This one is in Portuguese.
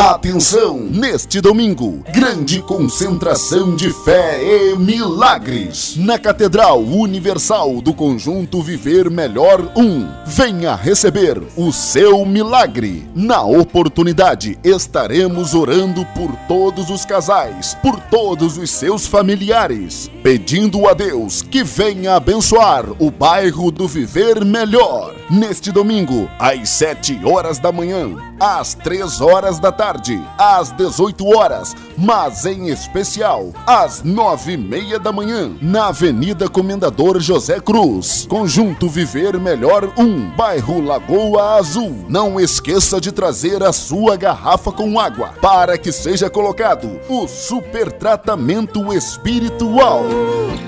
Atenção! Neste domingo, grande concentração de fé e milagres na Catedral Universal do Conjunto Viver Melhor 1. Venha receber o seu milagre. Na oportunidade, estaremos orando por todos os casais, por todos os seus familiares, pedindo a Deus que venha abençoar o bairro do Viver Melhor. Neste domingo, às 7 horas da manhã, às 3 horas da tarde, às 18 horas, mas em especial às 9 e meia da manhã, na Avenida Comendador José Cruz, Conjunto Viver Melhor 1, bairro Lagoa Azul. Não esqueça de trazer a sua garrafa com água para que seja colocado o super tratamento espiritual. Ooh.